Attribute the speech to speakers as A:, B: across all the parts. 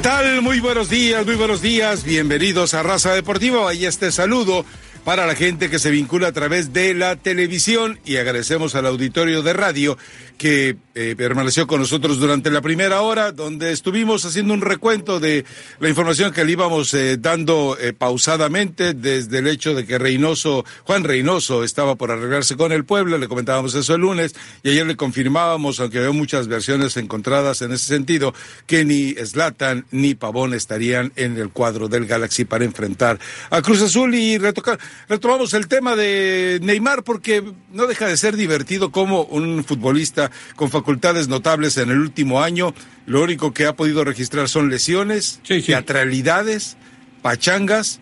A: ¿Qué tal? Muy buenos días, muy buenos días. Bienvenidos a Raza Deportiva. Ahí este saludo para la gente que se vincula a través de la televisión. Y agradecemos al auditorio de radio que eh, permaneció con nosotros durante la primera hora, donde estuvimos haciendo un recuento de la información que le íbamos eh, dando eh, pausadamente desde el hecho de que Reynoso, Juan Reynoso estaba por arreglarse con el pueblo, le comentábamos eso el lunes y ayer le confirmábamos, aunque había muchas versiones encontradas en ese sentido, que ni Slatan ni Pavón estarían en el cuadro del Galaxy para enfrentar a Cruz Azul y retocar, retomamos el tema de Neymar porque no deja de ser divertido como un futbolista con facultades notables en el último año. Lo único que ha podido registrar son lesiones, teatralidades, pachangas.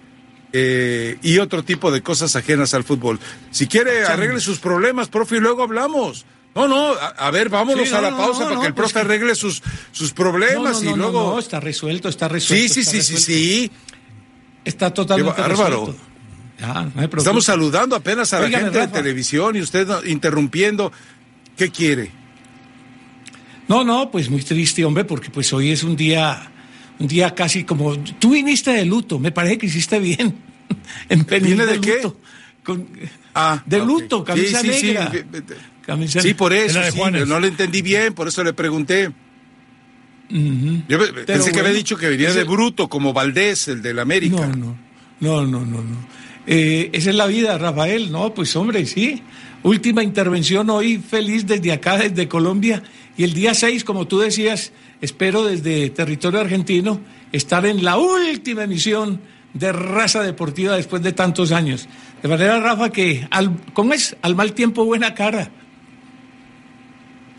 A: Eh, y otro tipo de cosas ajenas al fútbol. Si quiere, arregle sus problemas, profe, y luego hablamos. No, no, a, ver, vámonos a la pausa para que el profe arregle sus, sus problemas y luego.
B: No, está resuelto, está resuelto.
A: Sí, sí, sí, sí, sí.
B: Está totalmente bárbaro.
A: Estamos saludando apenas a la gente de televisión y usted interrumpiendo. ¿Qué quiere?
B: No, no, pues muy triste, hombre, porque pues hoy es un día, un día casi como tú viniste de luto, me parece que hiciste bien.
A: en ¿Viene de, qué?
B: ah, de luto, camisa sí, sí,
A: Sí, sí, por eso, no le entendí bien, por eso le pregunté. Yo pensé que había dicho que venía de bruto, como Valdés, el del América.
B: No, no, no, no, no. no. Eh, esa es la vida, Rafael, ¿no? Pues hombre, sí. Última intervención hoy, feliz desde acá, desde Colombia. Y el día 6, como tú decías, espero desde territorio argentino estar en la última emisión de raza deportiva después de tantos años. De manera, Rafa, que, al, ¿cómo es? Al mal tiempo, buena cara.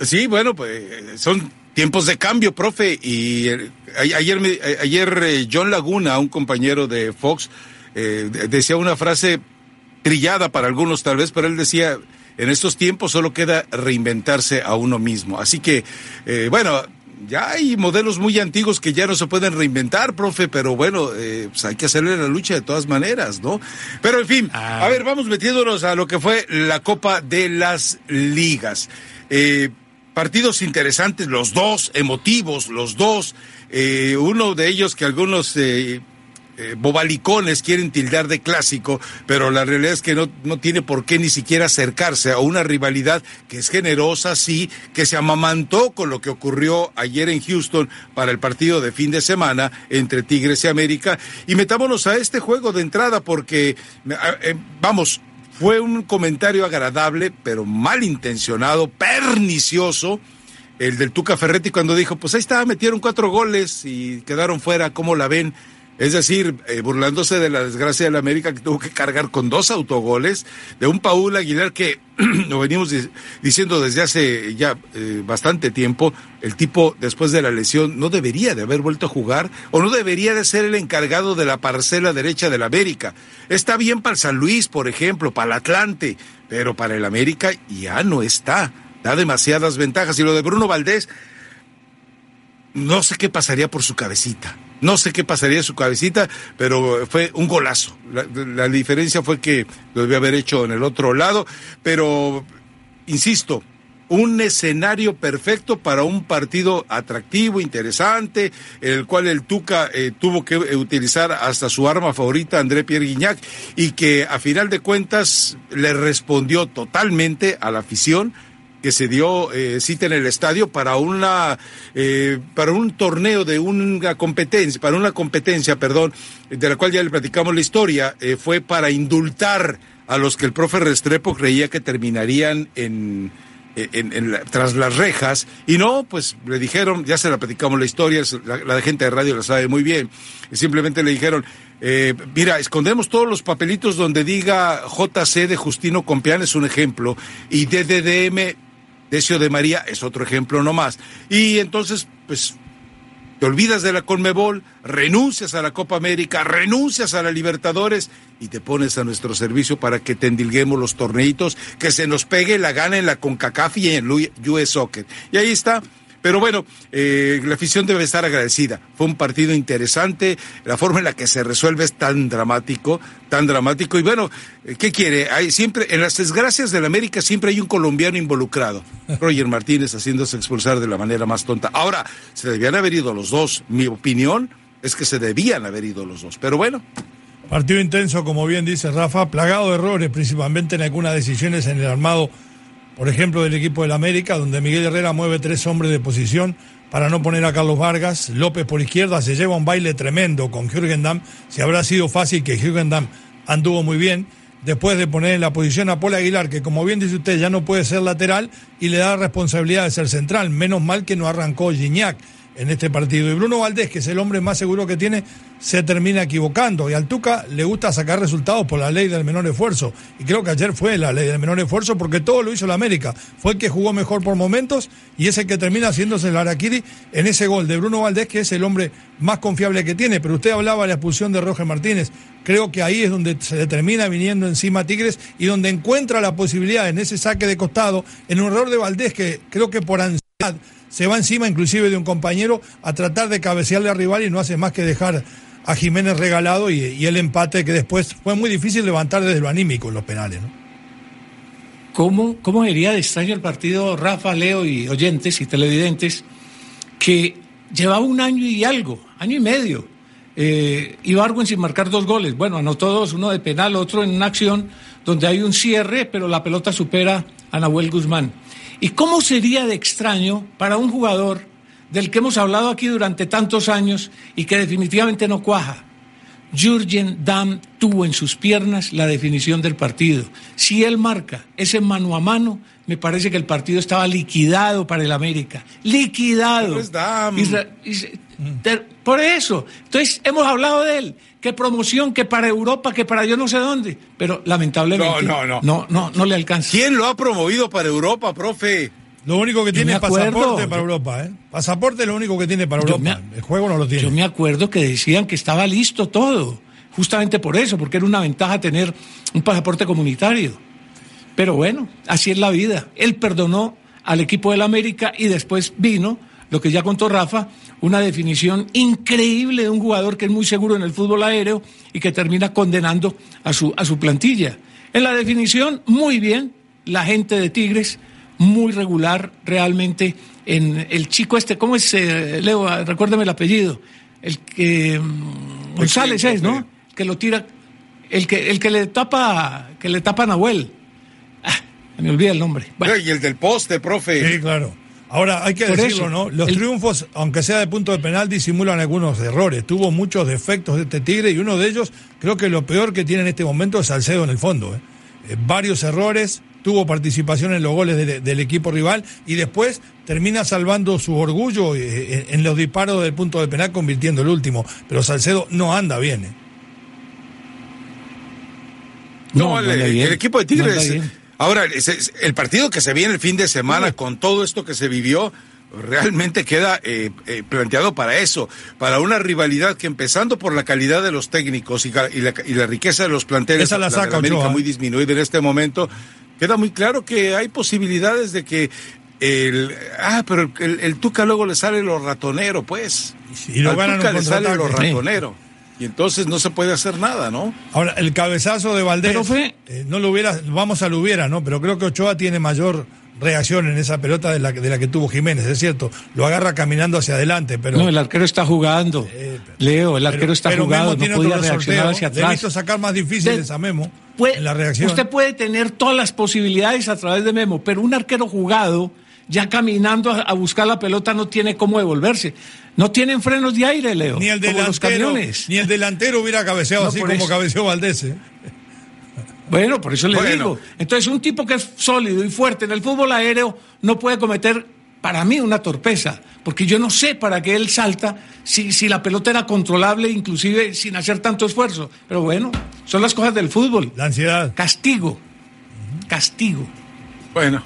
A: Sí, bueno, pues son tiempos de cambio, profe. Y eh, ayer, ayer eh, John Laguna, un compañero de Fox, eh, decía una frase trillada para algunos tal vez, pero él decía, en estos tiempos solo queda reinventarse a uno mismo. Así que, eh, bueno, ya hay modelos muy antiguos que ya no se pueden reinventar, profe, pero bueno, eh, pues hay que hacerle la lucha de todas maneras, ¿no? Pero en fin, ah. a ver, vamos metiéndonos a lo que fue la Copa de las Ligas. Eh, partidos interesantes, los dos, emotivos, los dos. uno de ellos que algunos eh, bobalicones quieren tildar de clásico, pero la realidad es que no, no tiene por qué ni siquiera acercarse a una rivalidad que es generosa, sí, que se amamantó con lo que ocurrió ayer en Houston para el partido de fin de semana entre Tigres y América. Y metámonos a este juego de entrada porque, eh, vamos, fue un comentario agradable, pero malintencionado, pernicioso el del Tuca Ferretti cuando dijo, pues ahí estaba, metieron cuatro goles y quedaron fuera, ¿cómo la ven? Es decir, eh, burlándose de la desgracia de la América que tuvo que cargar con dos autogoles, de un Paul Aguilar que lo venimos diciendo desde hace ya eh, bastante tiempo, el tipo después de la lesión no debería de haber vuelto a jugar o no debería de ser el encargado de la parcela derecha del América. Está bien para el San Luis, por ejemplo, para el Atlante, pero para el América ya no está. Da demasiadas ventajas. Y lo de Bruno Valdés, no sé qué pasaría por su cabecita no sé qué pasaría en su cabecita, pero fue un golazo. La, diferencia fue que lo debía haber hecho en el otro lado, pero insisto, un escenario perfecto para un partido atractivo, interesante, en el cual el Tuca eh, tuvo que utilizar hasta su arma favorita, André Pierre Guignac, y que a final de cuentas le respondió totalmente a la afición que se dio eh, cita en el estadio para una eh, para un torneo de una competencia para una competencia perdón de la cual ya le platicamos la historia eh, fue para indultar a los que el profe Restrepo creía que terminarían en, en, tras las rejas. Y no pues le dijeron ya se la platicamos la historia la, gente de radio la sabe muy bien simplemente le dijeron mira, escondemos todos los papelitos donde diga JC de Justino Compián es un ejemplo y DDDM Decio de María es otro ejemplo nomás. Y entonces, pues, te olvidas de la Conmebol, renuncias a la Copa América, renuncias a la Libertadores y te pones a nuestro servicio para que te endilguemos los torneitos, que se nos pegue la gana en la CONCACAF y en el US Soccer. Y ahí está. Pero bueno, eh, la afición debe estar agradecida. Fue un partido interesante, la forma en la que se resuelve es tan dramático, tan dramático. Y bueno, eh, ¿qué quiere? Hay siempre, en las desgracias del América siempre hay un colombiano involucrado. Roger Martínez haciéndose expulsar de la manera más tonta. Ahora, se debían haber ido los dos. Mi opinión es que se debían haber ido los dos. Pero bueno.
C: Partido intenso, como bien dice Rafa, plagado de errores, principalmente en algunas decisiones en el armado, por ejemplo, del equipo del América, donde Miguel Herrera mueve tres hombres de posición para no poner a Carlos Vargas. López por izquierda se lleva un baile tremendo con Jürgen Damm. Si habrá sido fácil que Jürgen Damm anduvo muy bien. Después de poner en la posición a Paul Aguilar, que como bien dice usted, ya no puede ser lateral y le da responsabilidad de ser central. Menos mal que no arrancó Gignac en este partido. Y Bruno Valdés, que es el hombre más seguro que tiene, se termina equivocando. Y al Tuca le gusta sacar resultados por la ley del menor esfuerzo. Y creo que ayer fue la ley del menor esfuerzo porque todo lo hizo la América. Fue el que jugó mejor por momentos y es el que termina haciéndose el Araquiri en ese gol de Bruno Valdés, que es el hombre más confiable que tiene. Pero usted hablaba de la expulsión de Roger Martínez. Creo que ahí es donde se termina viniendo encima Tigres y donde encuentra la posibilidad en ese saque de costado, en un error de Valdés que creo que por ansiedad se va encima inclusive de un compañero a tratar de cabecearle al rival y no hace más que dejar a Jiménez regalado y, el empate que después fue muy difícil levantar desde lo anímico en los penales.
B: ¿Cómo, ¿Cómo sería de extraño el partido Rafa, Leo y oyentes y televidentes que llevaba un año y algo, año y medio? Eh, sin marcar dos goles. Bueno, anotó dos, uno de penal, otro en una acción donde hay un cierre, pero la pelota supera a Nahuel Guzmán. ¿Y cómo sería de extraño para un jugador del que hemos hablado aquí durante tantos años y que definitivamente no cuaja? Jürgen Damm tuvo en sus piernas la definición del partido. Si él marca ese mano a mano, me parece que el partido estaba liquidado para el América. Liquidado. por eso. Entonces, hemos hablado de él. Qué promoción, que para Europa, que para yo no sé dónde. Pero lamentablemente. No, no, no. No, no, le alcanza.
A: ¿Quién lo ha promovido para Europa, profe?
C: Lo único que tiene es pasaporte para Europa, ¿eh? Pasaporte es lo único que tiene para Europa. el juego no lo tiene.
B: Yo me acuerdo que decían que estaba listo todo. Justamente por eso, porque era una ventaja tener un pasaporte comunitario. Pero bueno, así es la vida. Él perdonó al equipo del América y después vino, lo que ya contó Rafa, una definición increíble de un jugador que es muy seguro en el fútbol aéreo y que termina condenando a su, a su plantilla. En la definición, muy bien, la gente de Tigres, muy regular realmente en el chico este, ¿cómo es, eh, Leo? Recuérdame el apellido. El que... Mm, González es, ¿no? Que lo tira... El que, el que le tapa, que le tapa a Nahuel. Ah, me olvida el nombre.
A: Y el del poste, profe.
C: Sí, claro. Ahora, hay que decirlo, ¿no? Los triunfos, aunque sea de punto de penal, disimulan algunos errores. Tuvo muchos defectos de este Tigre y uno de ellos, creo que lo peor que tiene en este momento es Salcedo en el fondo. ¿eh? Eh, varios errores, tuvo participación en los goles del equipo rival y después termina salvando su orgullo eh, en los disparos del punto de penal, convirtiendo el último. Pero Salcedo no anda bien.
A: No, el, equipo de Tigres Ahora, el partido que se viene el fin de semana con todo esto que se vivió, realmente queda eh, eh, planteado para eso, para una rivalidad que empezando por la calidad de los técnicos y, la, riqueza de los planteles,
C: la, saca,
A: América muy disminuida en este momento, queda muy claro que hay posibilidades de que el ah, pero el, Tuca luego le sale lo ratonero, pues.
C: Y lo Al
A: Tuca le sale lo ratonero y entonces no se puede hacer nada, ¿no?
C: Ahora, el cabezazo de Valdés, eh, no lo hubiera, vamos a lo hubiera, ¿no? Pero creo que Ochoa tiene mayor reacción en esa pelota de la, de la que tuvo Jiménez, es cierto, lo agarra caminando hacia adelante, pero...
B: No, el arquero está jugando, eh, Leo, el arquero está jugando, no podía reaccionar hacia atrás.
C: visto sacar más difíciles a Memo en la reacción.
B: Usted puede tener todas las posibilidades a través de Memo, pero un arquero jugado ya caminando a, buscar la pelota no tiene cómo devolverse. No tienen frenos de aire, Leo.
C: Ni el delantero, ni el delantero hubiera cabeceado así como cabeceó Valdés. ¿eh?
B: Bueno, por eso le digo. Entonces, un tipo que es sólido y fuerte en el fútbol aéreo no puede cometer, para mí, una torpeza. Porque yo no sé para qué él salta si, si la pelota era controlable, inclusive sin hacer tanto esfuerzo. Pero bueno, son las cosas del fútbol.
C: La ansiedad.
B: Castigo. Castigo.
A: Bueno.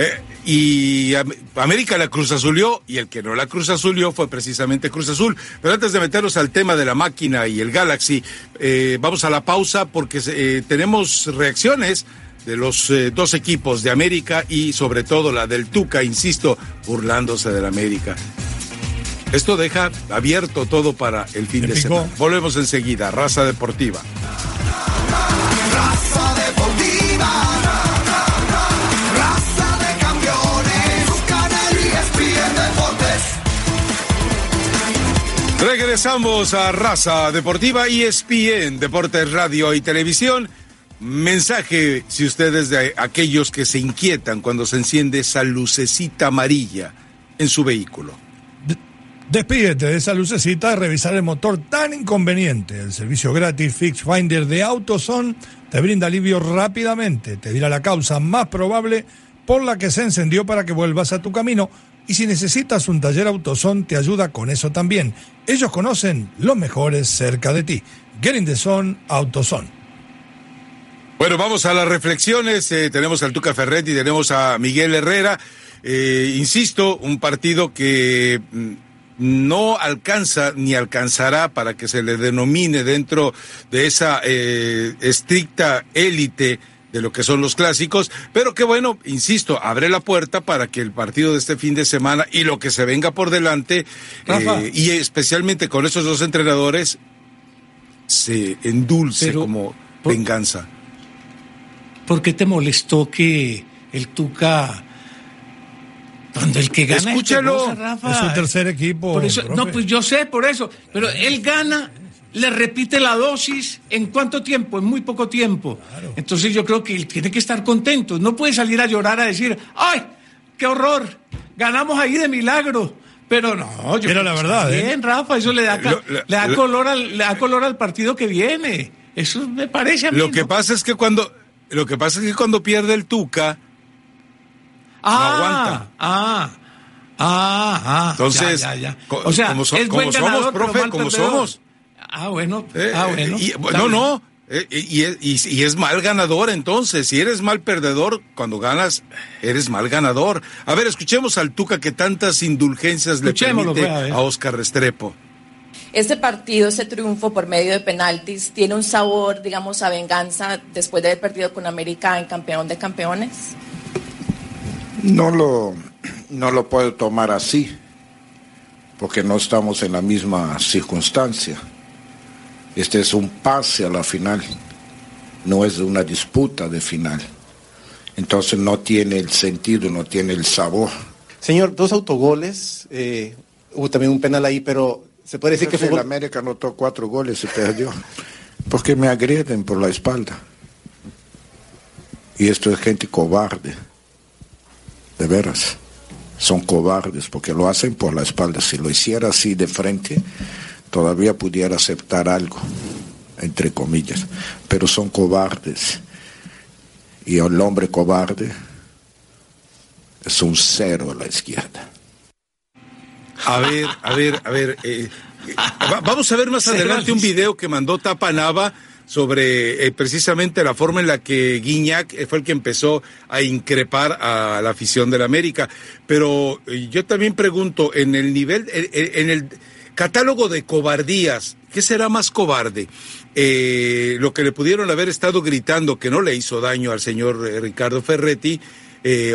A: Eh, y América la Cruz Azulió y el que no la Cruz Azulió fue precisamente Cruz Azul. Pero antes de meternos al tema de la máquina y el Galaxy, eh, vamos a la pausa porque eh, tenemos reacciones de los dos equipos de América y sobre todo la del Tuca, insisto, burlándose del América. Esto deja abierto todo para el fin de semana. Volvemos enseguida, Raza Deportiva. Regresamos a Raza Deportiva ESPN, Deportes Radio y Televisión. Mensaje, si ustedes de aquellos que se inquietan cuando se enciende esa lucecita amarilla en su vehículo.
C: Despídete de esa lucecita revisar el motor tan inconveniente. El servicio gratis Fix Finder de AutoZone te brinda alivio rápidamente. Te dirá la causa más probable por la que se encendió para que vuelvas a tu camino. Y si necesitas un taller AutoZone, te ayuda con eso también. Ellos conocen los mejores cerca de ti. Get in the zone, AutoZone.
A: Bueno, vamos a las reflexiones. Eh, tenemos al Tuca Ferretti, tenemos a Miguel Herrera. Eh, insisto, un partido que mm, no alcanza ni alcanzará para que se le denomine dentro de esa eh, estricta élite de lo que son los clásicos, pero que bueno, insisto, abre la puerta para que el partido de este fin de semana y lo que se venga por delante, eh, y especialmente con esos dos entrenadores, se endulce como venganza.
B: ¿Por qué te molestó que el Tuca cuando el que gana
A: Escúchalo.
C: Es, su tercer equipo.
B: no, pues yo sé por eso. Pero él gana, le repite la dosis. ¿En cuánto tiempo? En muy poco tiempo. Entonces yo creo que él tiene que estar contento. No puede salir a llorar a decir, ¡ay! ¡Qué horror! Ganamos ahí de milagro. Pero no,
C: yo Pero la verdad,
B: ¿eh? bien, Rafa, eso le da, le, da color al, le da color al partido que viene. Eso me parece a mí.
A: Lo que pasa es que cuando lo que pasa es que cuando pierde el Tuca,
B: Ah, ah, ah, ah.
A: Entonces, o sea, como, somos, profe, como somos.
B: Ah, bueno. Eh, ah, bueno.
A: no, no. Eh, y, y, es mal ganador entonces, si eres mal perdedor, cuando ganas, eres mal ganador. A ver, escuchemos al Tuca que tantas indulgencias le permite a, a Oscar Restrepo.
D: Este partido, ese triunfo por medio de penaltis, tiene un sabor, digamos, a venganza después de haber perdido con América en campeón de campeones.
E: No lo, no lo puedo tomar así, porque no estamos en la misma circunstancia. Este es un pase a la final, no es una disputa de final. Entonces no tiene el sentido, no tiene el sabor.
F: Señor, dos autogoles, eh, hubo también un penal ahí, pero se puede decir que
E: fue... América anotó cuatro goles y perdió, porque me agreden por la espalda. Y esto es gente cobarde de veras, son cobardes porque lo hacen por la espalda. Si lo hiciera así de frente, todavía pudiera aceptar algo, entre comillas, pero son cobardes. Y el hombre cobarde es un cero a la izquierda.
A: A ver, a ver, a ver. Eh, eh, vamos a ver más adelante un video que mandó Tapa Nava sobre eh, precisamente la forma en la que Guiñac fue el que empezó a increpar a la afición del América. Pero eh, yo también pregunto, en el nivel, en el catálogo de cobardías, ¿qué será más cobarde? Eh, lo que le pudieron haber estado gritando que no le hizo daño al señor Ricardo Ferretti,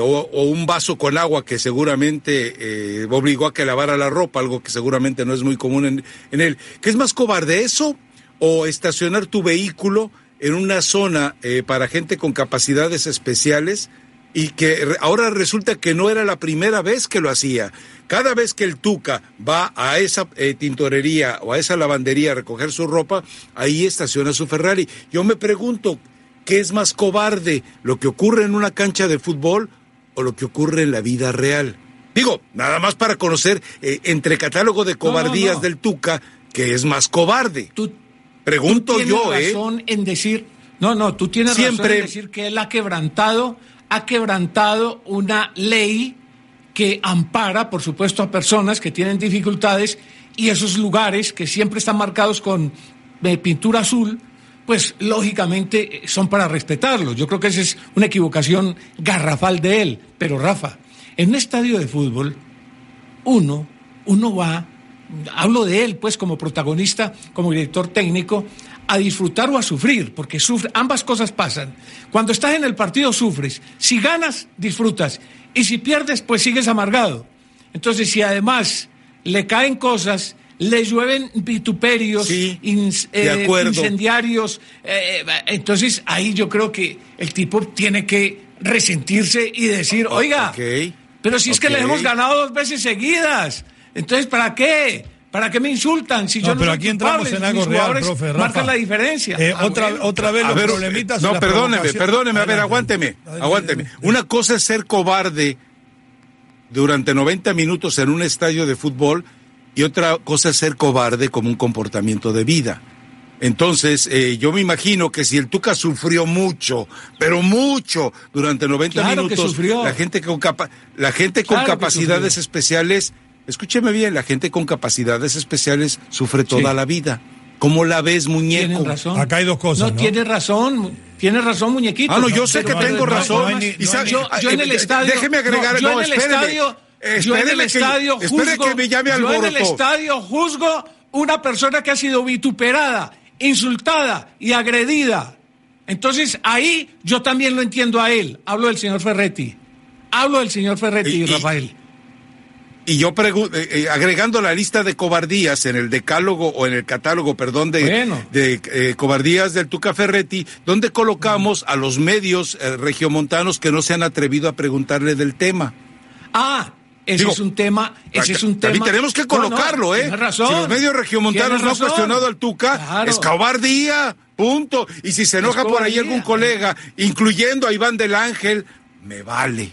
A: o, un vaso con agua que seguramente obligó a que lavara la ropa, algo que seguramente no es muy común en, él. ¿Qué es más cobarde eso o estacionar tu vehículo en una zona eh, para gente con capacidades especiales y que ahora resulta que no era la primera vez que lo hacía. Cada vez que el Tuca va a esa eh, tintorería o a esa lavandería a recoger su ropa, ahí estaciona su Ferrari. Yo me pregunto, ¿qué es más cobarde? ¿Lo que ocurre en una cancha de fútbol o lo que ocurre en la vida real? Digo, nada más para conocer eh, entre catálogo de cobardías del Tuca, que es más cobarde. Pregunto yo,
B: ¿eh? razón en decir, no, no, tú tienes razón en decir que él ha quebrantado, ha quebrantado una ley que ampara, por supuesto, a personas que tienen dificultades y esos lugares que siempre están marcados con eh, pintura azul, pues lógicamente son para respetarlos. Yo creo que esa es una equivocación garrafal de él. Pero Rafa, en un estadio de fútbol, uno, uno va hablo de él, pues, como protagonista, como director técnico, a disfrutar o a sufrir, porque sufre, ambas cosas pasan. Cuando estás en el partido sufres, si ganas, disfrutas, y si pierdes, pues sigues amargado. Entonces, si además le caen cosas, le llueven vituperios,
A: Sí,
B: ins-
A: de
B: eh, incendiarios, eh, entonces ahí yo creo que el tipo tiene que resentirse y decir, oiga, pero si es que le hemos ganado dos veces seguidas, entonces ¿para qué? ¿Para qué me insultan? Si yo
C: No,
B: no
C: pero
B: soy
C: aquí entramos en algo real,
B: jugadores
C: profe. Rafa.
B: Marcan la diferencia.
C: Eh,
B: Ah,
C: otra,
B: bueno.
C: otra vez
A: A
C: los
A: ver,
C: problemitas.
A: no, perdóneme, perdóneme, a ver, aguánteme, aguánteme. Una cosa es ser cobarde durante 90 minutos en un estadio de fútbol y otra cosa es ser cobarde como un comportamiento de vida. Entonces, eh, yo me imagino que si el Tuca sufrió mucho, pero mucho, durante 90
B: Claro que
A: minutos,
B: sufrió.
A: la gente con, capa- la gente con
B: Claro
A: capacidades especiales, escúcheme bien, la gente con capacidades especiales sufre toda
B: Sí.
A: la vida. ¿Cómo la ves, muñeco?
B: Tienen razón.
C: Acá hay dos cosas,
B: No,
C: ¿no?
B: tiene razón, tiene razón, muñequito.
A: Ah, no, yo sé
B: Pero-
A: que
C: no
A: tengo
C: no
A: razón.
C: no no
B: yo, yo en el
A: eh,
B: estadio.
A: Déjeme agregar,
B: no, yo
A: no,
B: en el
A: espéreme.
B: estadio. yo en el estadio juzgo.
A: que me llame
B: yo en el estadio juzgo una persona que ha sido vituperada, insultada y agredida. Entonces ahí yo también lo entiendo a él. Hablo del señor Ferretti. Hablo del señor Ferretti,
A: Y- y-
B: Rafael.
A: Y yo pregunto, agregando la lista de cobardías en el decálogo o en el catálogo, perdón, de,
B: Bueno.
A: de eh, cobardías del Tuca Ferretti, ¿dónde colocamos a los medios eh, regiomontanos que no se han atrevido a preguntarle del tema?
B: Ah, ese
A: Digo,
B: es un tema, ese es un tema.
A: tenemos que
B: No, no,
A: colocarlo, ¿eh?
B: razón.
A: Si los medios regiomontanos no han cuestionado al Tuca,
B: Claro.
A: es cobardía, punto. Y si se enoja por ahí algún colega, incluyendo a Iván del Ángel, me vale.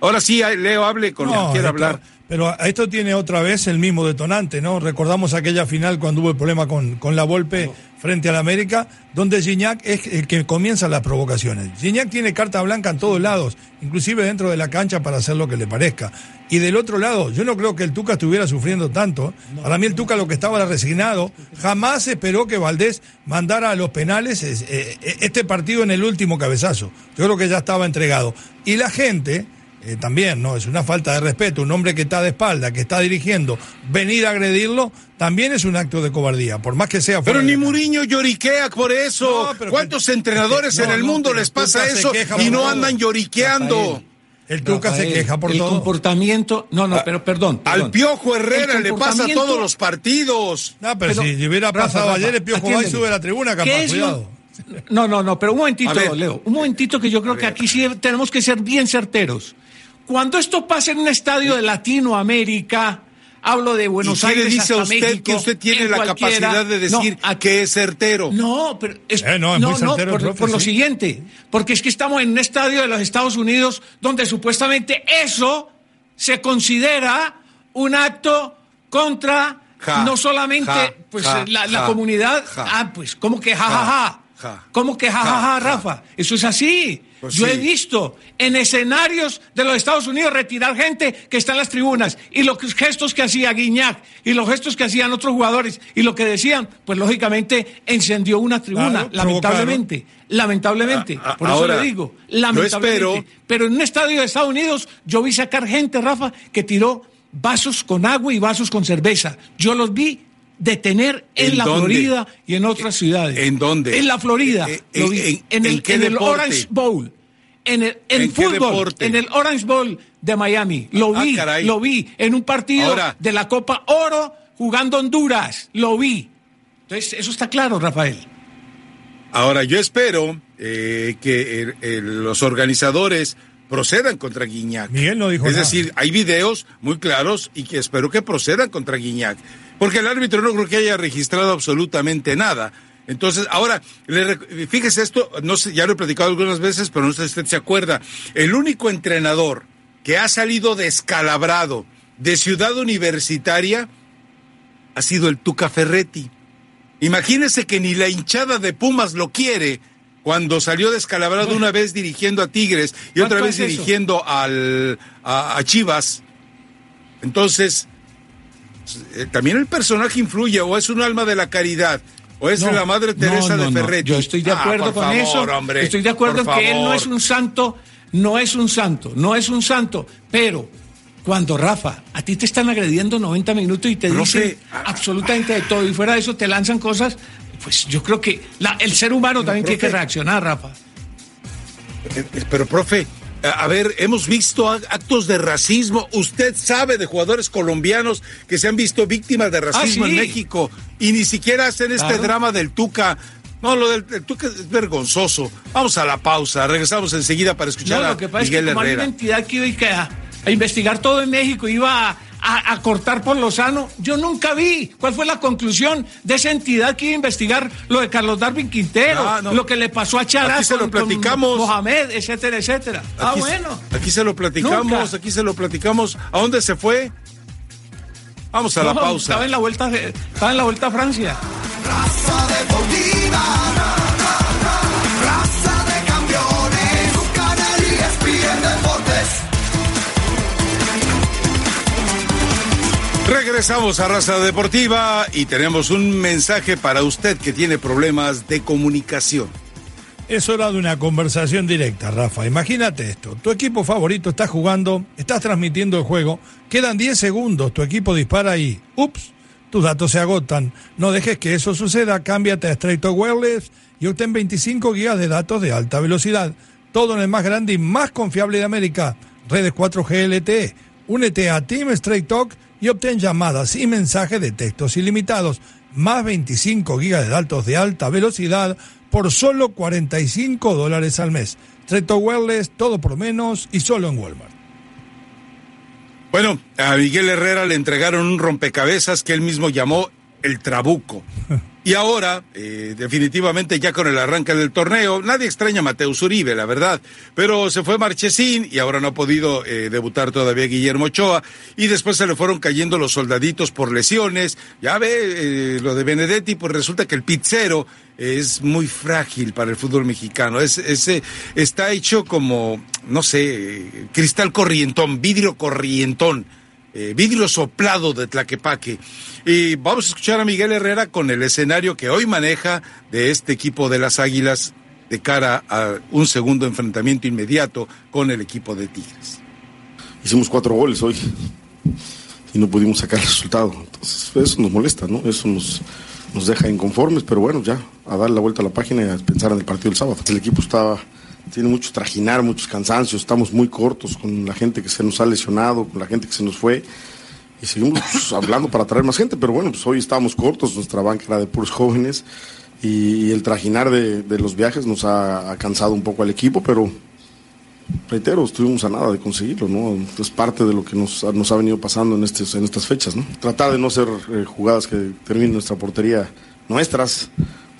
A: Ahora sí, Leo, hable con
C: No,
A: quien quiera hablar.
C: Pero esto tiene otra vez el mismo detonante, ¿no? Recordamos aquella final cuando hubo el problema con, con la Volpe frente al América, donde Gignac es el que comienza las provocaciones. Gignac tiene carta blanca en todos lados, inclusive dentro de la cancha para hacer lo que le parezca. Y del otro lado, yo no creo que el Tuca estuviera sufriendo tanto. Para mí el Tuca lo que estaba era resignado. Jamás esperó que Valdés mandara a los penales es- eh, eh, este partido en el último cabezazo. Yo creo que ya estaba entregado. Y la gente, eh, también, ¿no? Es una falta de respeto. Un hombre que está de espalda, que está dirigiendo, venir a agredirlo, también es un acto de cobardía, por más que sea
A: Pero ni. Muriño lloriquea por eso.
C: No, pero
A: ¿Cuántos
C: que-
A: entrenadores
C: no,
A: en el
C: no,
A: mundo les
C: el
A: pasa eso y no
C: todo.
A: andan lloriqueando?
C: El Tuca se queja por
B: el
C: todo.
B: comportamiento. No, no, pero perdón.
A: Al. Piojo Herrera
B: El
A: le pasa
B: comportamiento-
A: todos los partidos.
C: No, pero,
B: Pero,
C: si hubiera
B: Rafa,
C: pasado
B: Rafa,
C: ayer, el Piojo va y sube a la tribuna,
B: ¿Qué
C: capaz,
B: lo-
C: cuidado.
B: No, no, no, pero un momentito,
A: A ver.
B: Leo. Un momentito que yo creo que aquí sí tenemos que ser bien certeros. Cuando esto pasa en un estadio de Latinoamérica, hablo de Buenos
A: ¿Y
B: Aires
A: dice a
B: hasta
A: usted
B: México,
A: que usted tiene
B: en
A: la
B: cualquiera-
A: capacidad de decir
B: No,
A: que es certero?
B: No, pero es,
C: Eh, no, es muy certero
B: por,
C: el profe,
B: por lo
C: sí.
B: siguiente, porque es que estamos en un estadio de los Estados Unidos donde supuestamente eso se considera un acto contra
A: Ja,
B: no solamente
A: ja,
B: pues
A: ja,
B: la, comunidad,
A: ja.
B: ah, pues como que jajaja, ja,
A: Ja, ja.
B: como que jajaja,
A: Ja, ja.
B: Rafa, eso es así.
A: Pues
B: Yo he visto en escenarios de los Estados Unidos retirar gente que está en las tribunas y los gestos que hacía Guiñac y los gestos que hacían otros jugadores y lo que decían, pues lógicamente encendió una tribuna,
C: Claro,
B: lamentablemente, lamentablemente.
A: A- a-
B: Por eso le digo,
A: yo
B: lamentablemente.
A: espero-
B: Pero en un estadio de Estados Unidos yo vi sacar gente, Rafa, que tiró vasos con agua y vasos con cerveza. Yo los vi detener en,
A: ¿En
B: la
A: dónde?
B: Florida y en otras ciudades.
A: ¿En dónde?
B: En la Florida.
A: Eh, eh,
B: vi.
A: en-
B: en,
A: en
B: el,
A: qué
B: el? Orange Bowl. En el en
A: ¿En qué
B: fútbol,
A: deporte?
B: en el Orange Bowl de Miami. Lo
A: Ah,
B: vi,
A: caray.
B: lo vi en un partido
A: Ahora-
B: de la Copa Oro jugando Honduras. Lo vi. Entonces, eso está claro, Rafael.
A: Ahora, yo espero eh, que el- el- los organizadores procedan contra Guiñac.
C: Miguel no dijo
A: Es
C: nada.
A: decir, hay videos muy claros y que espero que procedan contra Guiñac. Porque el árbitro no creo que haya registrado absolutamente nada. Entonces, ahora, fíjese esto, no sé, ya lo he platicado algunas veces, pero no sé si usted se acuerda. El único entrenador que ha salido descalabrado de Ciudad Universitaria ha sido el Tuca Ferretti. Imagínese que ni la hinchada de Pumas lo quiere cuando salió descalabrado una vez dirigiendo a Tigres y otra
B: ¿Cuánto
A: vez
B: es
A: dirigiendo al, a, a Chivas. Entonces, eh, también el personaje influye, o es un alma de la caridad, o es
B: No,
A: la madre Teresa
B: no, no,
A: de. Ferretti.
B: Yo estoy de
A: Ah,
B: acuerdo con
A: favor,
B: eso.
A: hombre,
B: estoy de acuerdo en que él no es un santo, no es un santo, no es un santo, pero cuando Rafa, a ti te están agrediendo 90 minutos y te
A: Profe,
B: dicen absolutamente de todo y fuera de eso te lanzan cosas, pues yo creo que la- el ser humano también tiene que reaccionar, Rafa.
A: Eh, eh, Pero, profe, a a ver, hemos visto a- actos de racismo. Usted sabe de jugadores colombianos que se han visto víctimas de racismo
B: Ah, sí.
A: en México y ni siquiera hacen este
B: Claro.
A: drama del Tuca. No, lo del, del Tuca es vergonzoso. Vamos a la pausa. Regresamos enseguida para escuchar
B: No,
A: a
B: lo que pasa
A: Miguel
B: es que como hay
A: Herrera.
B: una entidad que iba a, a investigar todo en México, iba a, a- a cortar por Lozano, yo nunca vi cuál fue la conclusión de esa entidad que iba a investigar lo de Carlos Darwin Quintero,
A: Ah, no.
B: lo que le pasó a Chará
A: Aquí se lo platicamos.
B: Mohamed, etcétera, etcétera. ah, bueno.
A: Aquí se lo platicamos,
B: Nunca.
A: aquí se lo platicamos. ¿A dónde se fue? Vamos a la pausa.
B: Estaba en la vuelta, de- estaba en la vuelta a Francia.
G: Raza deportiva,
A: Regresamos a Raza Deportiva y tenemos un mensaje para usted que tiene problemas de comunicación.
C: Es hora de una conversación directa, Rafa. Imagínate esto. Tu equipo favorito está jugando, estás transmitiendo el juego, quedan 10 segundos, tu equipo dispara y, ups, tus datos se agotan. No dejes que eso suceda, cámbiate a Straight Wireless y obtén 25 gigas de datos de alta velocidad. Todo en el más grande y más confiable de América. Redes 4G LTE. Únete a Team Straight Talk y obtén llamadas y mensajes de textos ilimitados, más 25 gigas de datos de alta velocidad por solo 45 dólares al mes. Straight Talk Wireless, todo por menos y solo en Walmart.
A: Bueno, a Miguel Herrera le entregaron un rompecabezas que él mismo llamó el Trabuco. Y ahora, eh, definitivamente ya con el arranque del torneo, nadie extraña a Mateus Uribe, la verdad. Pero se fue Marchesín y ahora no ha podido eh, debutar todavía Guillermo Ochoa. Y después se le fueron cayendo los soldaditos por lesiones. Ya ve eh, lo de Benedetti, pues resulta que el pizzero es muy frágil para el fútbol mexicano. Es, ese está hecho como, no sé, eh, cristal corrientón, vidrio corrientón eh, vidrio soplado de Tlaquepaque. Y vamos a escuchar a Miguel Herrera con el escenario que hoy maneja de este equipo de las Águilas de cara a un segundo enfrentamiento inmediato con el equipo de Tigres.
H: Hicimos cuatro goles hoy y no pudimos sacar el resultado. Entonces, eso nos molesta, ¿no? Eso nos, nos deja inconformes, pero bueno, ya, a darle la vuelta a la página y a pensar en el partido del sábado. El equipo está, tiene mucho trajinar, muchos cansancios, estamos muy cortos con la gente que se nos ha lesionado, con la gente que se nos fue. Y seguimos pues, hablando para traer más gente, pero bueno, pues hoy estábamos cortos, nuestra banca era de puros jóvenes y, y el trajinar de, de los viajes nos ha, ha cansado un poco al equipo, pero reitero, estuvimos a nada de conseguirlo, ¿no? Es parte de lo que nos, ha- nos ha venido pasando en, en estas fechas, ¿no? Tratar de no hacer eh, jugadas que terminen nuestra portería nuestras,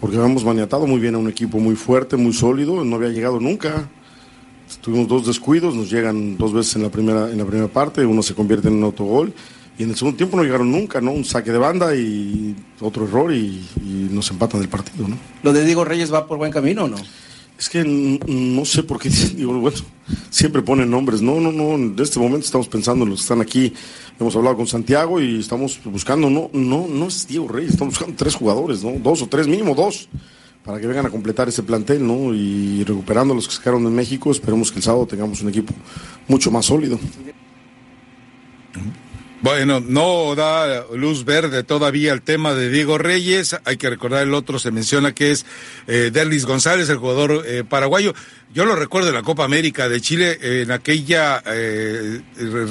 H: porque hemos maniatado muy bien a un equipo muy fuerte, muy sólido, no había llegado nunca. Tuvimos dos descuidos, nos llegan dos veces en la primera, en la primera parte, uno se convierte en un autogol. Y en el segundo tiempo no llegaron nunca, ¿no? Un saque de banda y otro error y, y nos empatan el partido, ¿no?
F: ¿Lo de Diego Reyes va por buen camino o no?
H: Es que no sé por qué, digo, bueno, siempre ponen nombres. No, no, no, en este momento estamos pensando en los que están aquí. Hemos hablado con Santiago y estamos buscando, no, no, no es Diego Reyes, estamos buscando tres jugadores, ¿no? Dos o tres, mínimo dos, para que vengan a completar ese plantel, ¿no? Y recuperando los que se quedaron en México, esperemos que el sábado tengamos un equipo mucho más sólido.
A: Bueno, no da luz verde todavía el tema de Diego Reyes. Hay que recordar el otro, se menciona que es eh, Derlis González, el jugador eh, paraguayo. Yo lo recuerdo en la Copa América de Chile, en aquella eh,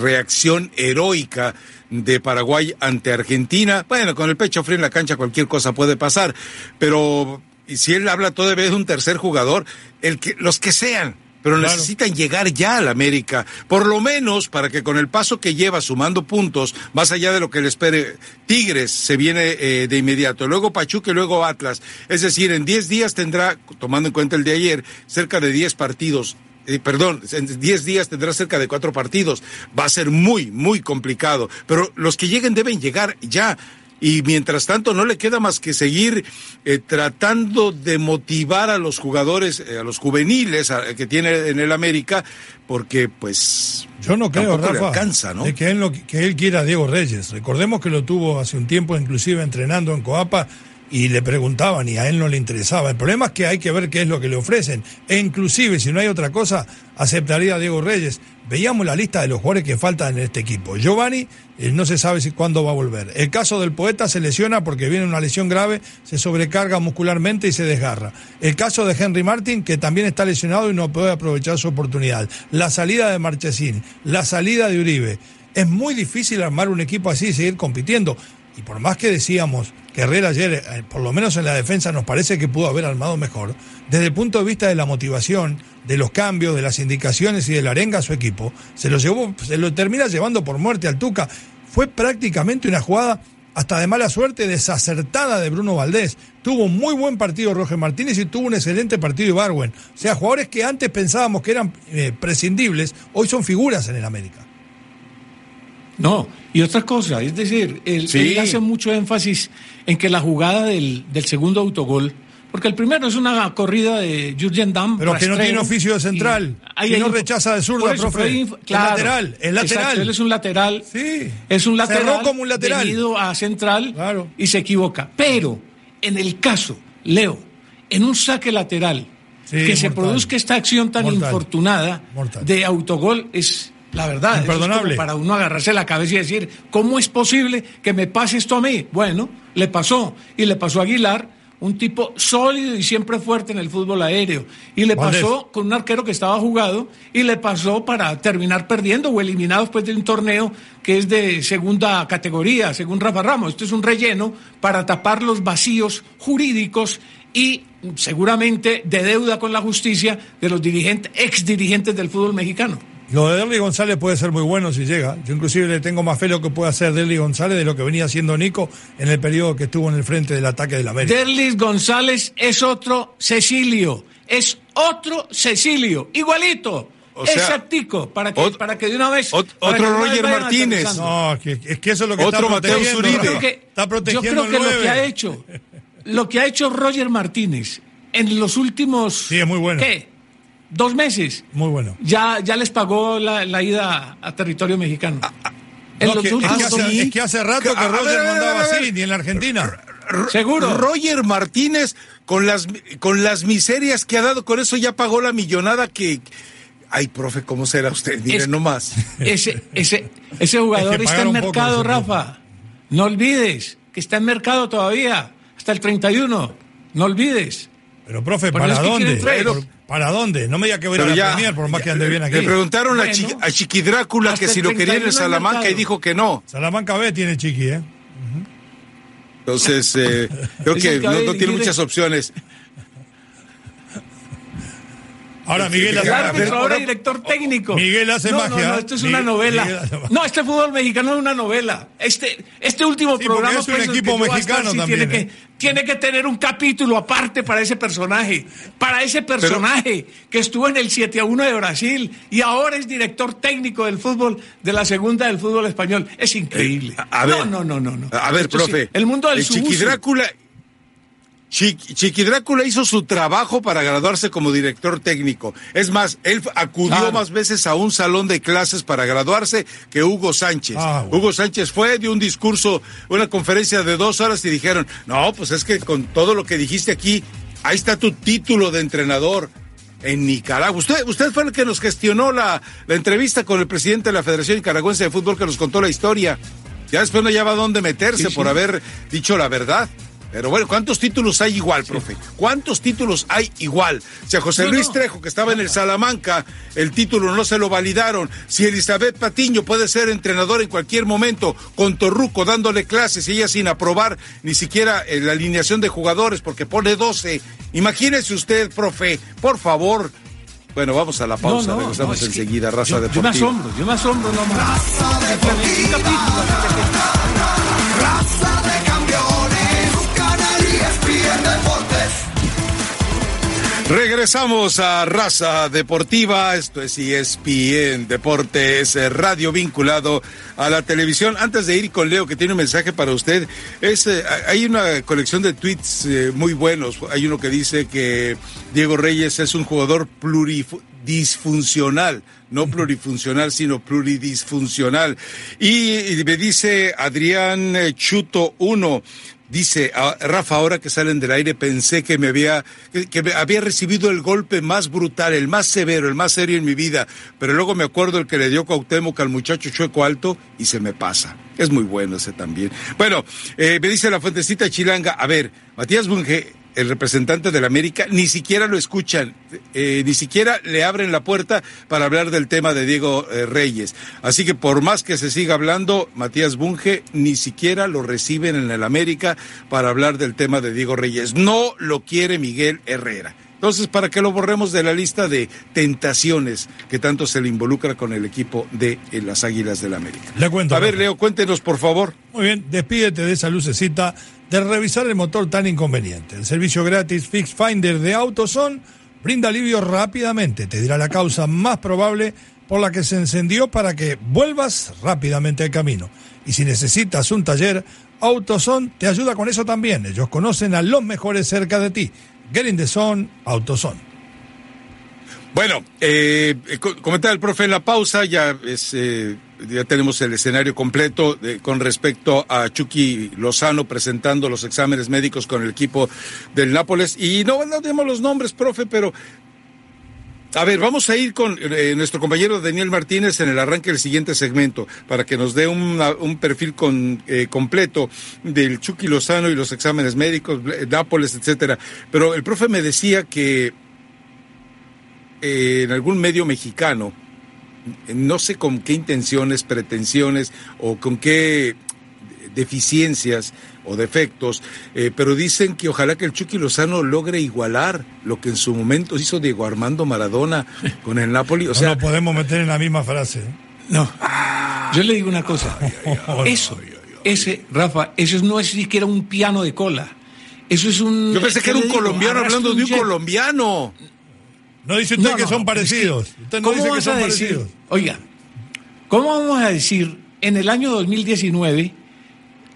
A: reacción heroica de Paraguay ante Argentina. Bueno, con el pecho frío en la cancha cualquier cosa puede pasar, pero y si él habla todavía de un tercer jugador, el que, los que sean, pero
C: Claro.
A: necesitan llegar ya al América, por lo menos para que con el paso que lleva sumando puntos, más allá de lo que le espere, Tigres se viene eh, de inmediato, luego Pachuca y luego Atlas, es decir, en 10 días tendrá, tomando en cuenta el de ayer, cerca de 10 partidos. eh, perdón, en 10 días tendrá cerca de cuatro partidos. Va a ser muy, muy complicado. Pero los que lleguen deben llegar ya. Y mientras tanto no le queda más que seguir eh, tratando de motivar a los jugadores, eh, a los juveniles a- que tiene en el América, porque pues
C: Yo no creo,
A: le alcanza, ¿no?
C: de que él, no- que él quiera a Diego Reyes. Recordemos que lo tuvo hace un tiempo, inclusive entrenando en Coapa, y le preguntaban y a él no le interesaba. El problema es que hay que ver qué es lo que le ofrecen. E inclusive, si no hay otra cosa, aceptaría a Diego Reyes. Veíamos la lista de los jugadores que faltan en este equipo. Giovanni eh, no se sabe si cuándo va a volver. El caso del poeta se lesiona porque viene una lesión grave, se sobrecarga muscularmente y se desgarra. El caso de Henry Martin, que también está lesionado y no puede aprovechar su oportunidad. La salida de Marchesín, la salida de Uribe. Es muy difícil armar un equipo así y seguir compitiendo. Y por más que decíamos que Herrera ayer, eh, por lo menos en la defensa, nos parece que pudo haber armado mejor, desde el punto de vista de la motivación, de los cambios, de las indicaciones y de la arenga a su equipo, se lo llevó, se lo termina llevando por muerte al Tuca. Fue prácticamente una jugada hasta de mala suerte, desacertada de Bruno Valdés. Tuvo un muy buen partido Roger Martínez y tuvo un excelente partido Ibarwen. O sea, jugadores que antes pensábamos que eran eh, prescindibles, hoy son figuras en el América.
B: No, y otra cosa, es decir, él,
A: Sí.
B: él hace mucho énfasis en que la jugada del, del segundo autogol, porque el primero es una corrida de Jurgen Damm.
C: Pero que no tiene oficio de central,
B: y ahí
C: que no rechaza de zurda,
B: eso,
C: profe. Es lateral, es lateral.
B: exacto, él es un lateral.
C: Sí.
B: Es un lateral.
C: Cerró como un lateral.
B: Venido a central
C: Claro.
B: y se equivoca. Pero, en el caso, Leo, en un saque lateral,
C: Sí,
B: que se produzca esta acción tan
C: Mortal.
B: infortunada
C: Mortal.
B: de autogol es la verdad. eso es
C: Imperdonable.
B: para uno agarrarse la cabeza y decir, ¿cómo es posible que me pase esto a mí? Bueno, le pasó. Y le pasó a Aguilar, un tipo sólido y siempre fuerte en el fútbol aéreo. Y le pasó con un arquero que estaba jugado y le pasó para terminar perdiendo o eliminado después de un torneo que es de segunda categoría, según Rafa Ramos. Esto es un relleno para tapar los vacíos jurídicos y seguramente de deuda con la justicia de los dirigentes, ex dirigentes del fútbol mexicano.
C: Lo de Derly González puede ser muy bueno si llega. Yo inclusive le tengo más fe lo que puede hacer Derly González de lo que venía haciendo Nico en el periodo que estuvo en el frente del ataque del América.
B: Derlis González es otro Cecilio, es otro Cecilio, igualito,
A: O sea,
B: exactico, para que,
A: ot-
B: para que de una vez...
A: otro
B: de
A: Roger Martínez.
C: No, es que, es que eso es lo que
A: Otro
C: está
A: Mateo
C: protegiendo.
A: Zuribe.
B: Yo creo
C: Rafa.
B: que,
C: está
B: yo
C: protegiendo
B: creo que lo que ha hecho, lo que ha hecho Roger Martínez en los últimos...
C: Sí, es muy bueno.
B: ¿Qué? Dos meses.
C: Muy bueno.
B: Ya, ya les pagó la, la ida a territorio mexicano. en
C: No,
B: los
C: que- es, hace,
B: meses.
C: es que hace rato que Roger
A: ver,
C: no andaba
A: a ver, a ver.
C: así, ni en la Argentina.
B: Seguro.
A: Roger Martínez, con las, con las miserias que ha dado, con eso ya pagó la millonada que... Ay, profe, ¿cómo será usted? Mire
B: Es-
A: nomás.
B: Ese, ese, ese jugador
C: Es que
B: está en mercado. Rafa. No olvides que está en mercado todavía, hasta el 31. No olvides.
C: Pero, profe, ¿para
B: que
C: dónde? ¿Para dónde? No me diga que voy a ir a la Premier, por más que ande bien aquí.
A: Le preguntaron a,
B: Bueno,
A: Chi- a Chiqui Drácula que si lo quería en
B: 31
A: el Salamanca y dijo que no.
C: Salamanca B tiene chiqui, ¿eh?
A: Entonces, eh, creo que no, tiene muchas opciones.
C: Ahora Miguel hace
B: El
A: a ver,
B: árbitro, ahora director técnico.
C: Miguel hace
B: no,
C: magia.
B: No, no, esto es
C: Miguel-
B: una novela.
C: Magia.
B: No, este fútbol mexicano es una novela. Este, este último
C: Sí,
B: programa
C: es un equipo mexicano
B: sí,
C: también,
B: tiene,
C: ¿eh?
B: que, tiene que tener un capítulo aparte para ese personaje. Para ese personaje que estuvo en el 7 a 1 de Brasil y ahora es director técnico del fútbol, de la segunda del fútbol español. Es increíble.
A: Eh, A, ver,
B: no, no, no, no, no.
A: A ver,
B: Esto sí,
A: profe.
B: el mundo del
A: el Chiqui. Drácula. Hizo su trabajo para graduarse como director técnico. Es más, él acudió
B: Claro.
A: más veces a un salón de clases para graduarse que Hugo Sánchez.
C: Ah, bueno.
A: Hugo Sánchez fue, dio un discurso, una conferencia de dos horas y dijeron, no, pues es que con todo lo que dijiste aquí, ahí está tu título de entrenador en Nicaragua. Usted, usted fue el que nos gestionó la, la entrevista con el presidente de la Federación Nicaragüense de Fútbol que nos contó la historia. Ya después no lleva dónde meterse
B: Sí, sí.
A: por haber dicho la verdad. Pero bueno, ¿cuántos títulos hay igual, profe? ¿Cuántos títulos hay igual? Si a José
B: No,
A: Luis
B: no.
A: Trejo, que estaba en el Salamanca, el título no se lo validaron. Si Elizabeth Patiño puede ser entrenador en cualquier momento, con Torruco dándole clases y ella sin aprobar ni siquiera eh, la alineación de jugadores porque pone 12. Imagínese usted, profe, por favor. Bueno, vamos a la pausa,
B: No, no,
A: regresamos
B: no,
A: enseguida, raza
B: yo, yo
A: deportiva.
B: me asombro, yo me asombro nomás. Simplemente un
A: Regresamos a Raza Deportiva, esto es ESPN Deportes, eh, radio vinculado a la televisión. Antes de ir con Leo, que tiene un mensaje para usted, es, eh, hay una colección de tweets eh, muy buenos. Hay uno que dice que Diego Reyes es un jugador pluridisfuncional, no plurifuncional, sino pluridisfuncional. Y, y me dice Adrián Chuto 1, Dice, "Ah, Rafa, ahora que salen del aire pensé que me había, que, había recibido el golpe más brutal, el más severo, el más serio en mi vida, pero luego me acuerdo el que le dio Cuauhtémoc al muchacho chueco alto y se me pasa. Es muy bueno ese también. Bueno, eh, me dice la fuentecita chilanga, a ver, Matías Bunge, el representante de la América, ni siquiera lo escuchan, eh, ni siquiera le abren la puerta para hablar del tema de Diego eh, Reyes. Así que por más que se siga hablando, Matías Bunge ni siquiera lo reciben en el América para hablar del tema de Diego Reyes. No lo quiere Miguel Herrera. Entonces, para que lo borremos de la lista de tentaciones que tanto se le involucra con el equipo de eh, las Águilas del América.
C: Le cuento.
A: A ver. Leo, cuéntenos, por favor.
C: Muy bien, despídete de esa lucecita de revisar el motor tan inconveniente. El servicio gratis Fix Finder de AutoZone brinda alivio rápidamente. Te dirá la causa más probable por la que se encendió para que vuelvas rápidamente al camino. Y si necesitas un taller, AutoZone te ayuda con eso también. Ellos conocen a los mejores cerca de ti. Get in the zone, AutoZone.
A: Bueno, eh, co- comentaba el profe en la pausa, ya es, eh, ya tenemos el escenario completo con respecto a Chucky Lozano presentando los exámenes médicos con el equipo del Nápoles. Y no, no demos los nombres, profe, pero a ver, vamos a ir con eh, nuestro compañero Daniel Martínez en el arranque del siguiente segmento para que nos dé una- un perfil eh, completo del Chucky Lozano y los exámenes médicos, eh, Nápoles, etcétera. Pero el profe me decía que en algún medio mexicano, no sé con qué intenciones, pretensiones o con qué deficiencias o defectos, eh, pero dicen que ojalá que el Chucky Lozano logre igualar lo que en su momento hizo Diego Armando Maradona con el Napoli. O
C: No
A: sea,
C: lo podemos meter en la misma frase. ¿eh?
B: No. Yo le digo una cosa. Eso, ese, Rafa, eso no es siquiera un piano de cola. Eso es un.
A: yo pensé que
B: ¿qué
A: era un colombiano hablando de un colombiano.
C: No dice usted
B: No,
C: que
B: no,
C: son
B: es
C: parecidos.
B: que,
C: usted no
B: ¿Cómo
C: dice que
B: vas
C: son
B: a decir?
C: parecidos.
B: Oiga, ¿cómo vamos a decir en el año 2019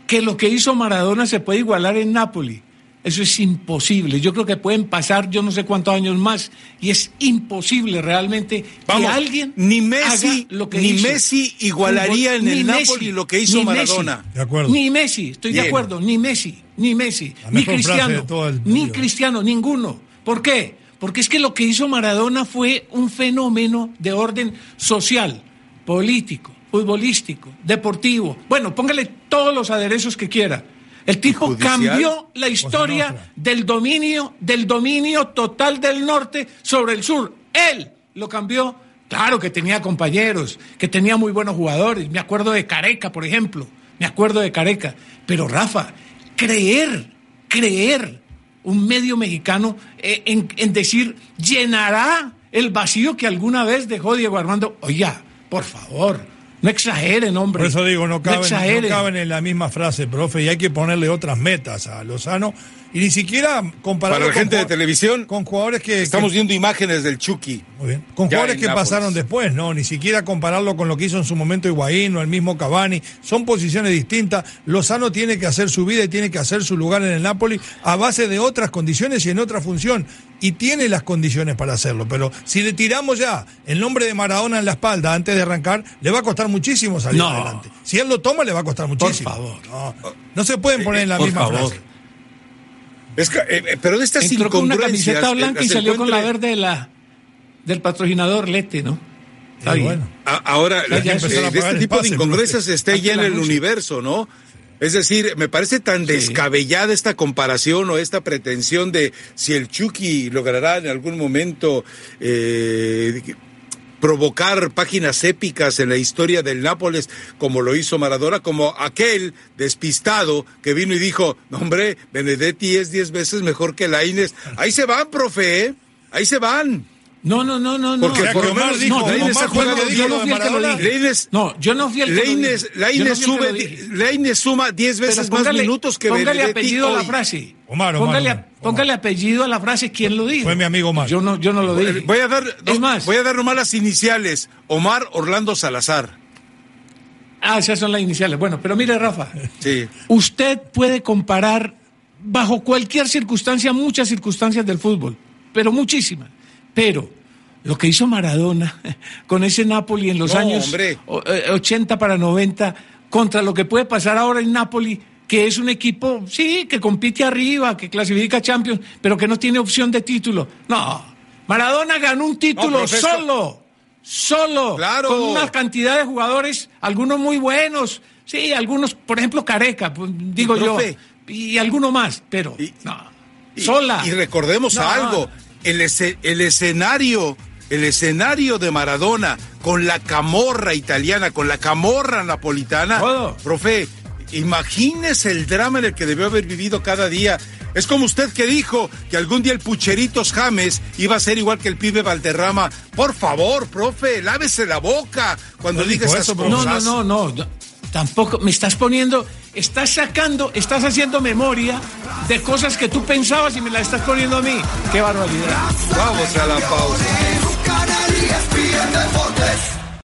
B: que lo que hizo Maradona se puede igualar en Nápoli? Eso es imposible. Yo creo que pueden pasar yo no sé cuántos años más y es imposible realmente
A: Vamos,
B: que alguien
A: ni Messi-
B: haga lo que
A: ni
B: hizo.
A: Messi igualaría en el Napoli lo que hizo
B: ni
A: Maradona.
B: Messi,
C: De acuerdo.
B: Ni Messi, estoy
A: Bien.
B: de acuerdo, ni Messi, ni Messi, ni Cristiano, ni. Cristiano, ninguno. ¿Por qué? Porque es que lo que hizo Maradona fue un fenómeno de orden social, político, futbolístico, deportivo. Bueno, póngale todos los aderezos que quiera. El tipo
A: judicial?
B: cambió la historia del dominio, del dominio total del norte sobre el sur. Él lo cambió. Claro que tenía compañeros, que tenía muy buenos jugadores. Me acuerdo de Careca, por ejemplo. Me acuerdo de Careca. Pero Rafa, creer, creer un medio mexicano eh, en, en decir llenará el vacío que alguna vez dejó Diego Armando. Oiga, por favor, no exageren, hombre.
C: Por eso digo, no caben, no caben en la misma frase, profe, y hay que ponerle otras metas a Lozano y ni siquiera compararlo
A: Para la
C: con
A: gente de televisión,
C: con jugadores que,
A: Estamos
C: que-
A: viendo imágenes del Chucky.
C: muy bien, con jugadores que
A: Nápoles.
C: pasaron después, no, ni siquiera compararlo con lo que hizo en su momento Higuaín o el mismo Cavani, son posiciones distintas. Lozano tiene que hacer su vida y tiene que hacer su lugar en el Napoli a base de otras condiciones y en otra función y tiene las condiciones para hacerlo, pero si le tiramos ya el nombre de Maradona en la espalda antes de arrancar, le va a costar muchísimo salir
B: No.
C: adelante. Si él lo toma, le va a costar muchísimo.
B: favor.
C: No, no se pueden poner en la
B: Por
C: misma
B: favor.
C: frase.
A: Es que, eh, eh, pero de estas
B: Entró con una camiseta
A: eh,
B: blanca y salió con la verde de la, del patrocinador Lete, ¿no? Está bien.
C: bueno.
A: A- Ahora,
B: Ya, ya
A: eh,
B: empezaron
C: a
A: de este tipo de incongruencias está ya en
B: la
A: el universo, ¿no? Es decir, me parece tan descabellada esta comparación o esta pretensión de si el Chucky logrará en algún momento eh, provocar páginas épicas en la historia del Nápoles como lo hizo Maradona, como aquel despistado que vino y dijo, "No, hombre, Benedetti es diez veces mejor que Lainez. Ahí se van, profe, ¿eh? ahí se van.
B: No, no, no, no.
A: Porque
B: no.
A: por lo
C: Omar
A: menos
C: dijo,
A: no,
B: yo
C: dijo
B: no
C: lo
B: fui el que lo dije. No, yo no fui el que lo
A: Lainez,
B: dije. No que
A: sube,
B: lo
A: suma 10
B: Pero
A: veces más
B: póngale-
A: minutos que
B: Póngale apellido a la frase.
C: Omar, Omar,
B: póngale,
C: Omar,
B: póngale apellido a la frase. ¿Quién lo dijo?
C: Fue mi amigo Omar.
B: Yo no, yo no lo dije.
A: Voy a dar, no,
B: Es más,
A: voy a dar nomás las iniciales. Omar Orlando Salazar.
B: ah, esas son las iniciales. Bueno, pero mire, Rafa.
A: Sí.
B: Usted puede comparar bajo cualquier circunstancia, muchas circunstancias del fútbol, pero muchísimas. Pero lo que hizo Maradona con ese Napoli en los
A: No,
B: años
A: hombre.
B: o- eh, 80 para 90, contra lo que puede pasar ahora en Napoli, que es un equipo, sí, que compite arriba, que clasifica Champions, pero que no tiene opción de título. No, Maradona ganó un título solo, solo,
A: Claro.
B: con una cantidad de jugadores, algunos muy buenos, sí, algunos, por ejemplo, Careca, pues, digo yo,
A: profe.
B: y alguno más, pero
A: Y-
B: no,
A: Y-
B: sola.
A: Y recordemos
B: No.
A: algo, el, el escenario, el escenario de Maradona con la camorra italiana, con la camorra napolitana, profe, imagínese el drama en el que debió haber vivido cada día. Es como usted que dijo que algún día el Pucheritos James iba a ser igual que el pibe Valderrama. Por favor, profe, lávese la boca cuando
C: No
A: diga esas
C: eso, profe.
B: No,
A: cosas.
B: no, no, no, Tampoco me estás poniendo, estás sacando, estás haciendo memoria de cosas que tú pensabas y me las estás poniendo a mí. Qué barbaridad.
A: Vamos a la pausa.